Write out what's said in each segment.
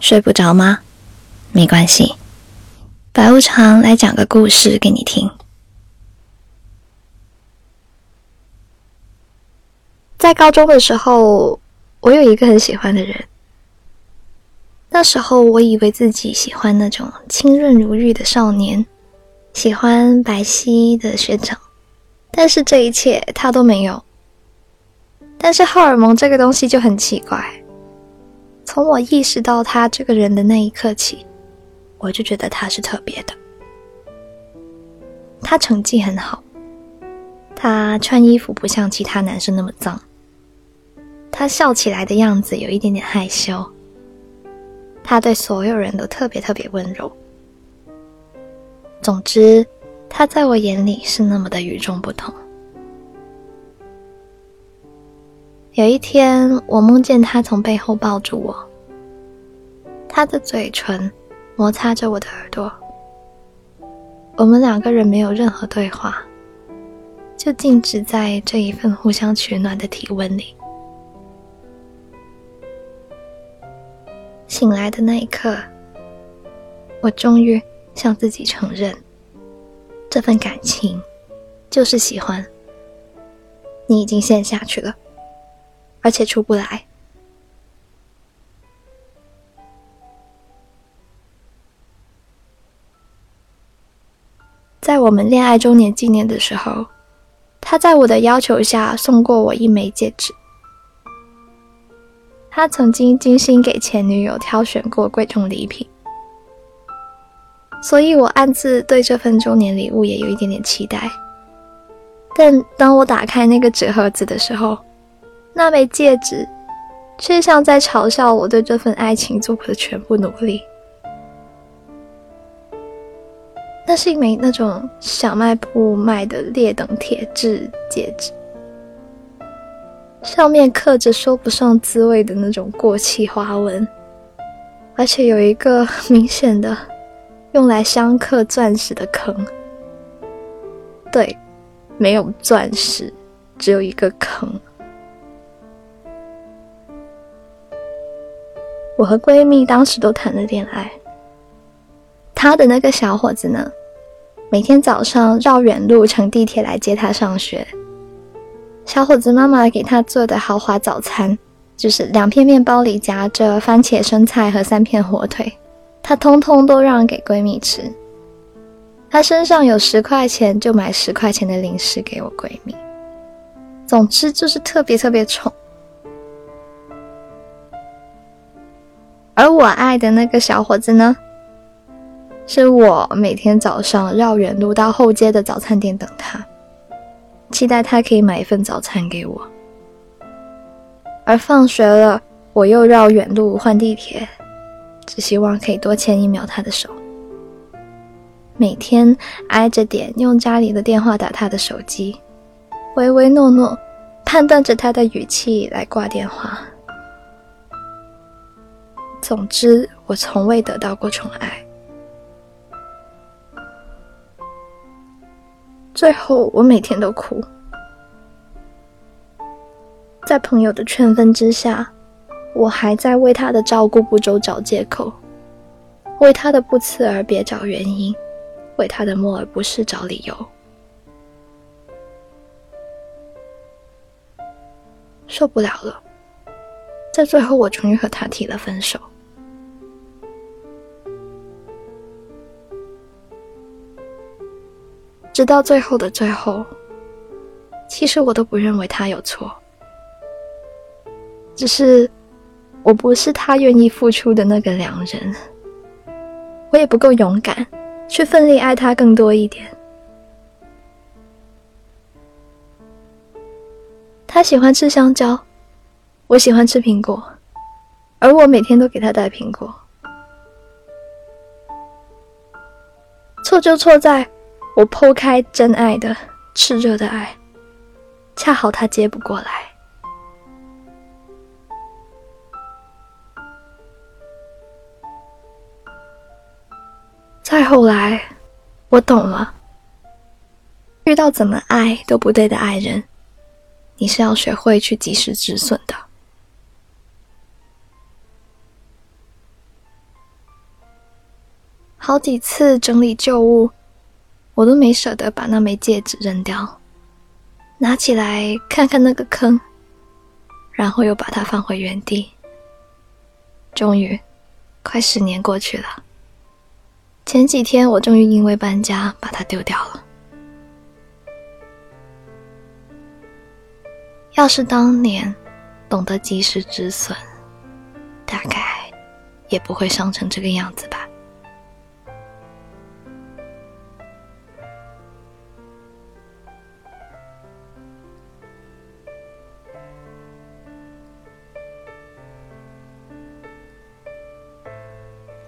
睡不着吗？没关系，白无常来讲个故事给你听。在高中的时候，我有一个很喜欢的人。那时候我以为自己喜欢那种清润如玉的少年，喜欢白皙的学长，但是这一切他都没有。但是荷尔蒙这个东西就很奇怪，从我意识到他这个人的那一刻起，我就觉得他是特别的。他成绩很好，他穿衣服不像其他男生那么脏。他笑起来的样子有一点点害羞。他对所有人都特别特别温柔。总之，他在我眼里是那么的与众不同。有一天，我梦见他从背后抱住我，他的嘴唇摩擦着我的耳朵。我们两个人没有任何对话，就静止在这一份互相取暖的体温里。醒来的那一刻，我终于向自己承认，这份感情就是喜欢。你已经陷下去了，而且出不来。在我们恋爱周年纪念的时候，他在我的要求下送过我一枚戒指。他曾经精心给前女友挑选过贵重礼品，所以我暗自对这份周年礼物也有一点点期待。但当我打开那个纸盒子的时候，那枚戒指却像在嘲笑我对这份爱情做过的全部努力。那是一枚那种小卖部卖的劣等铁质戒指。上面刻着说不上滋味的那种过气花纹，而且有一个明显的用来镶刻钻石的坑。对，没有钻石，只有一个坑。我和闺蜜当时都谈了恋爱，她的那个小伙子呢，每天早上绕远路乘地铁来接她上学。小伙子妈妈给他做的豪华早餐，就是两片面包里夹着番茄生菜和三片火腿，他通通都让给闺蜜吃。他身上有十块钱，就买十块钱的零食给我闺蜜。总之就是特别特别宠。而我爱的那个小伙子呢，是我每天早上绕远路到后街的早餐店等他。期待他可以买一份早餐给我，而放学了，我又绕远路换地铁，只希望可以多牵一秒他的手。每天挨着点用家里的电话打他的手机，唯唯诺诺，判断着他的语气来挂电话。总之，我从未得到过宠爱。最后，我每天都哭，在朋友的劝分之下，我还在为他的照顾不周找借口，为他的不辞而别找原因，为他的默而不是找理由。受不了了，在最后，我终于和他提了分手。直到最后的最后，其实我都不认为他有错，只是我不是他愿意付出的那个良人，我也不够勇敢去奋力爱他更多一点。他喜欢吃香蕉，我喜欢吃苹果，而我每天都给他带苹果。错就错在。我剖开真爱的炽热的爱，恰好他接不过来。再后来，我懂了，遇到怎么爱都不对的爱人，你是要学会去及时止损的。好几次整理旧物，我都没舍得把那枚戒指扔掉，拿起来看看那个坑，然后又把它放回原地。终于，快十年过去了。前几天我终于因为搬家把它丢掉了。要是当年懂得及时止损，大概也不会伤成这个样子吧。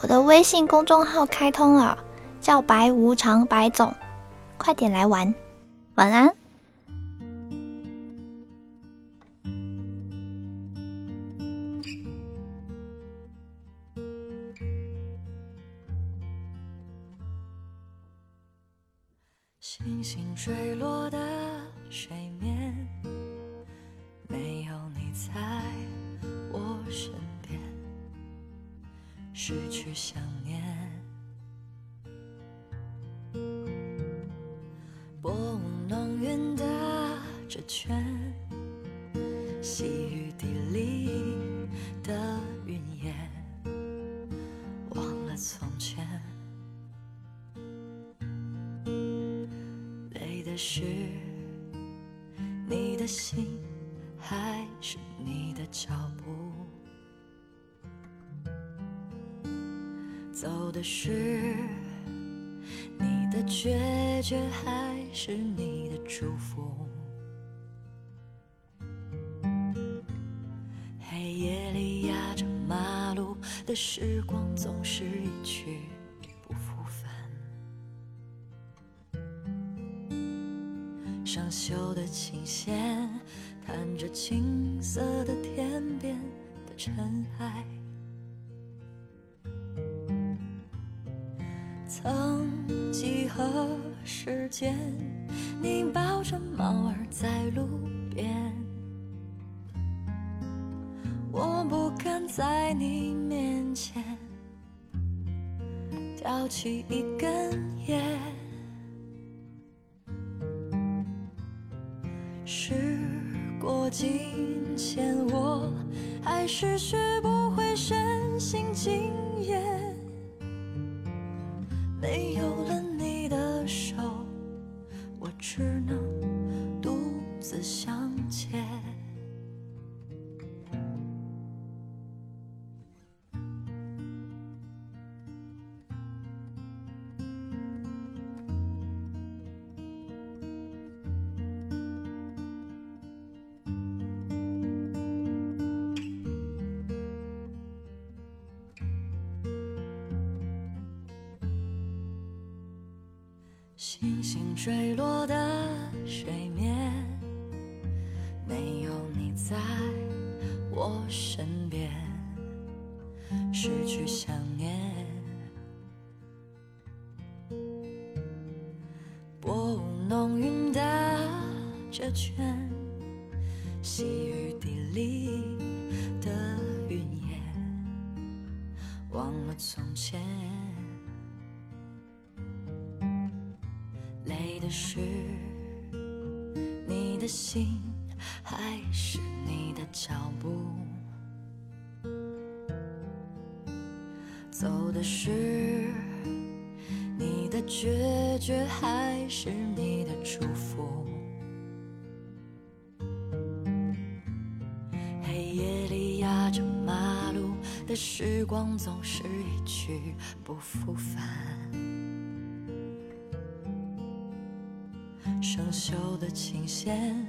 我的微信公众号开通了，叫白无常白总，快点来玩，晚安。星星坠落的水面，没有你在我身边，失去想念。拨雾弄云的这圈，细雨滴里的云烟，忘了从前。累的是你的心，走的是你的决绝，还是你的祝福？黑夜里压着马路的时光，总是一去。不复返。上锈的琴弦，弹着青色的天边的尘埃。曾几何时间，你抱着猫儿在路边，我不敢在你面前叼起一根烟。时过境迁，我还是学不会身心经验。没有了你的手，我只能独自想星星坠落的水面，没有你在我身边，失去想念。拨雾弄云的这圈，细雨滴里的云烟，忘了从前。是你的心，还是你的脚步？走的是你的决绝，还是你的祝福？黑夜里压着马路的时光，总是一去不复返。生锈的琴弦，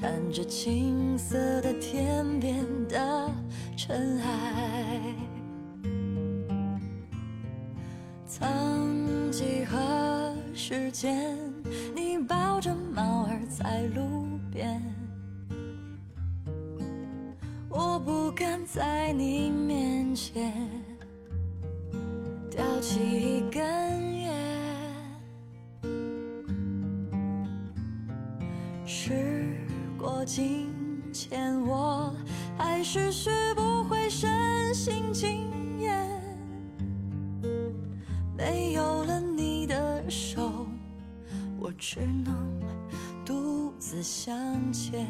弹着青色的天边的尘埃。曾几何时间，你抱着猫儿在路边，我不敢在你面前叼起一根烟。金钱，我还是学不会身心经验。没有了你的手，我只能独自向前。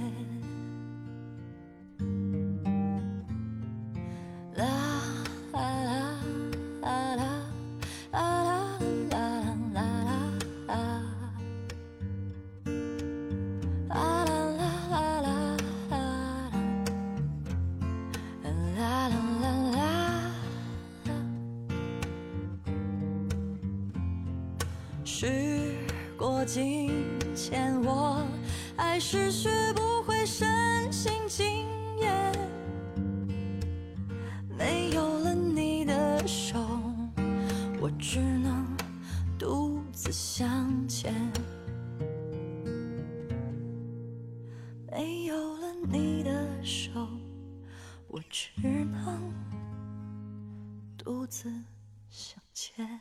境迁，我还是学不会深信经验。没有了你的手，我只能独自向前。没有了你的手，我只能独自向前。